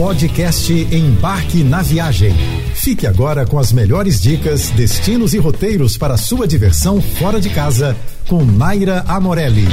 Podcast Embarque na Viagem. Fique agora com as melhores dicas, destinos e roteiros para sua diversão fora de casa com Naira Amorelli.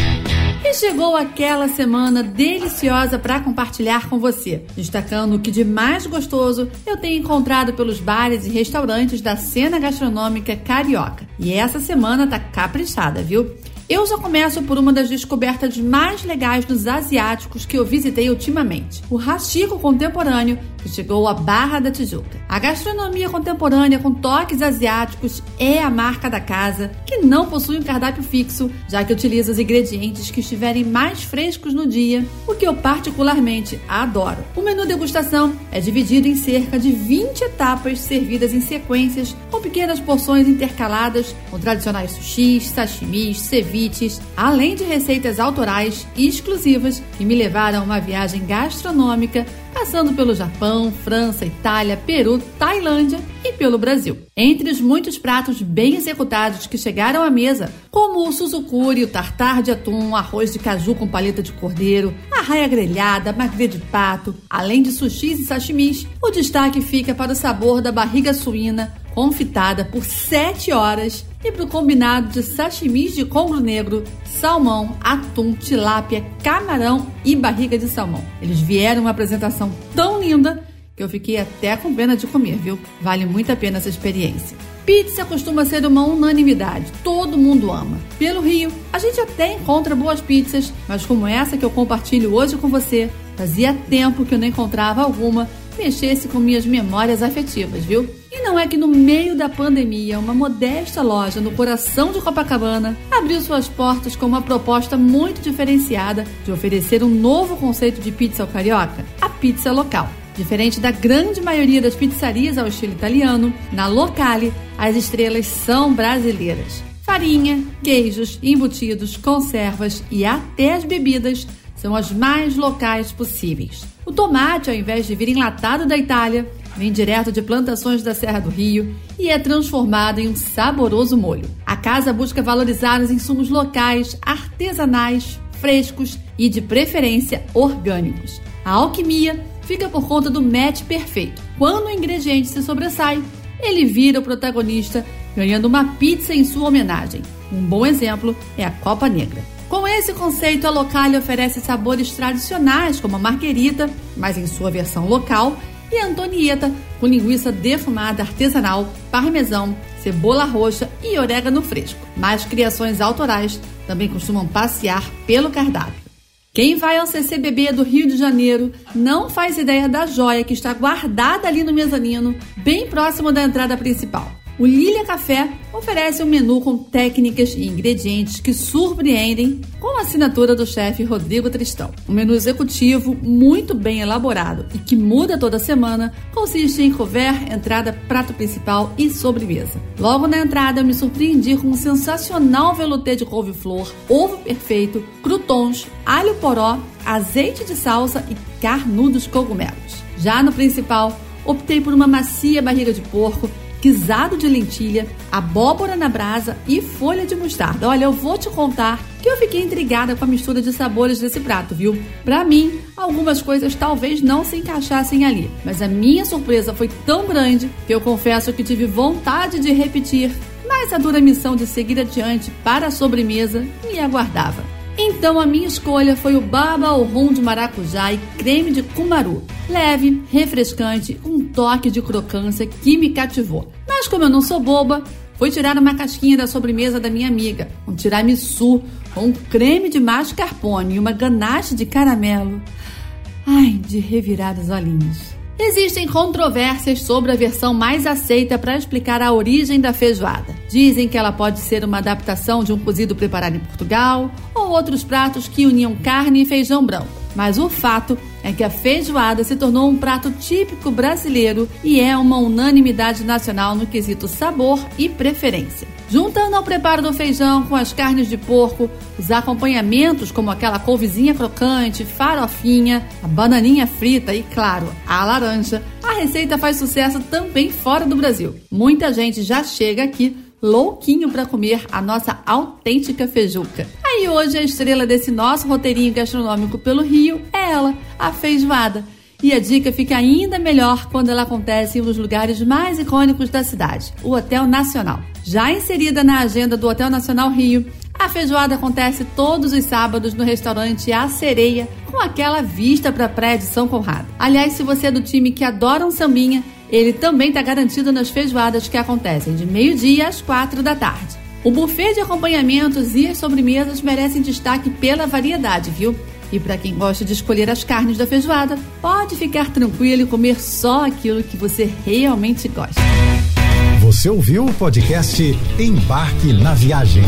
E chegou aquela semana deliciosa para compartilhar com você, destacando o que de mais gostoso eu tenho encontrado pelos bares e restaurantes da cena gastronômica carioca. E essa semana tá caprichada, viu? Eu já começo por uma das descobertas mais legais dos asiáticos que eu visitei ultimamente: o Rachico Contemporâneo, que chegou à Barra da Tijuca. A gastronomia contemporânea com toques asiáticos é a marca da casa, que não possui um cardápio fixo, já que utiliza os ingredientes que estiverem mais frescos no dia, o que eu particularmente adoro. O menu degustação é dividido em cerca de 20 etapas servidas em sequências, com pequenas porções intercaladas com tradicionais sushis, sashimis, ceviches além de receitas autorais e exclusivas que me levaram a uma viagem gastronômica, passando pelo Japão, França, Itália, Peru, Tailândia e pelo Brasil. Entre os muitos pratos bem executados que chegaram à mesa, como o suzukuri, o tartar de atum, arroz de caju com paleta de cordeiro, a raia grelhada, magre de pato, além de sushis e sashimis, o destaque fica para o sabor da barriga suína, confitada por 7 horas e para o combinado de sashimis de congro negro, salmão, atum, tilápia, camarão e barriga de salmão. Eles vieram uma apresentação tão linda que eu fiquei até com pena de comer, viu? Vale muito a pena essa experiência. Pizza costuma ser uma unanimidade, todo mundo ama. Pelo Rio, a gente até encontra boas pizzas, mas como essa que eu compartilho hoje com você, fazia tempo que eu não encontrava alguma mexesse com minhas memórias afetivas, viu? Não é que no meio da pandemia, uma modesta loja no coração de Copacabana abriu suas portas com uma proposta muito diferenciada de oferecer um novo conceito de pizza ao carioca, a pizza local. Diferente da grande maioria das pizzarias ao estilo italiano, na Locale as estrelas são brasileiras. Farinha, queijos, embutidos, conservas e até as bebidas são as mais locais possíveis. O tomate, ao invés de vir enlatado da Itália, vem direto de plantações da Serra do Rio e é transformado em um saboroso molho. A casa busca valorizar os insumos locais, artesanais, frescos e, de preferência, orgânicos. A alquimia fica por conta do match perfeito. Quando o ingrediente se sobressai, ele vira o protagonista, ganhando uma pizza em sua homenagem. Um bom exemplo é a Copa Negra. Com esse conceito, a Locale oferece sabores tradicionais, como a marguerita, mas em sua versão local, e antonieta, com linguiça defumada artesanal, parmesão, cebola roxa e orégano fresco. Mais criações autorais também costumam passear pelo cardápio. Quem vai ao CCBB do Rio de Janeiro não faz ideia da joia que está guardada ali no mezanino, bem próximo da entrada principal. O Lilia Café oferece um menu com técnicas e ingredientes que surpreendem com a assinatura do chefe Rodrigo Tristão. Um menu executivo muito bem elaborado e que muda toda semana consiste em couvert, entrada, prato principal e sobremesa. Logo na entrada eu me surpreendi com um sensacional velouté de couve-flor, ovo perfeito, croutons, alho poró, azeite de salsa e carnudos cogumelos. Já no principal, optei por uma macia barriga de porco guisado de lentilha, abóbora na brasa e folha de mostarda. Olha, eu vou te contar que eu fiquei intrigada com a mistura de sabores desse prato, viu? Para mim, algumas coisas talvez não se encaixassem ali, mas a minha surpresa foi tão grande que eu confesso que tive vontade de repetir, mas a dura missão de seguir adiante para a sobremesa me aguardava. Então a minha escolha foi o baba ao rum de maracujá e creme de cumaru. Leve, refrescante, um toque de crocância que me cativou. Mas como eu não sou boba, fui tirar uma casquinha da sobremesa da minha amiga, um tiramisu com um creme de mascarpone e uma ganache de caramelo. Ai, de revirar os olhinhos. Existem controvérsias sobre a versão mais aceita para explicar a origem da feijoada. Dizem que ela pode ser uma adaptação de um cozido preparado em Portugal ou outros pratos que uniam carne e feijão branco. Mas o fato é que a feijoada se tornou um prato típico brasileiro e é uma unanimidade nacional no quesito sabor e preferência. Juntando ao preparo do feijão com as carnes de porco, os acompanhamentos como aquela couvezinha crocante, farofinha, a bananinha frita e, claro, a laranja, a receita faz sucesso também fora do Brasil. Muita gente já chega aqui louquinho para comer a nossa autêntica feijuca. Aí hoje a estrela desse nosso roteirinho gastronômico pelo Rio é ela, a feijoada. E a dica fica ainda melhor quando ela acontece em um dos lugares mais icônicos da cidade, o Hotel Nacional. Já inserida na agenda do Hotel Nacional Rio, a feijoada acontece todos os sábados no restaurante A Sereia, com aquela vista para a praia de São Conrado. Aliás, se você é do time que adora um sambinha, ele também está garantido nas feijoadas que acontecem de meio-dia às quatro da tarde. O buffet de acompanhamentos e as sobremesas merecem destaque pela variedade, viu? E para quem gosta de escolher as carnes da feijoada, pode ficar tranquilo e comer só aquilo que você realmente gosta. Você ouviu o podcast Embarque na Viagem.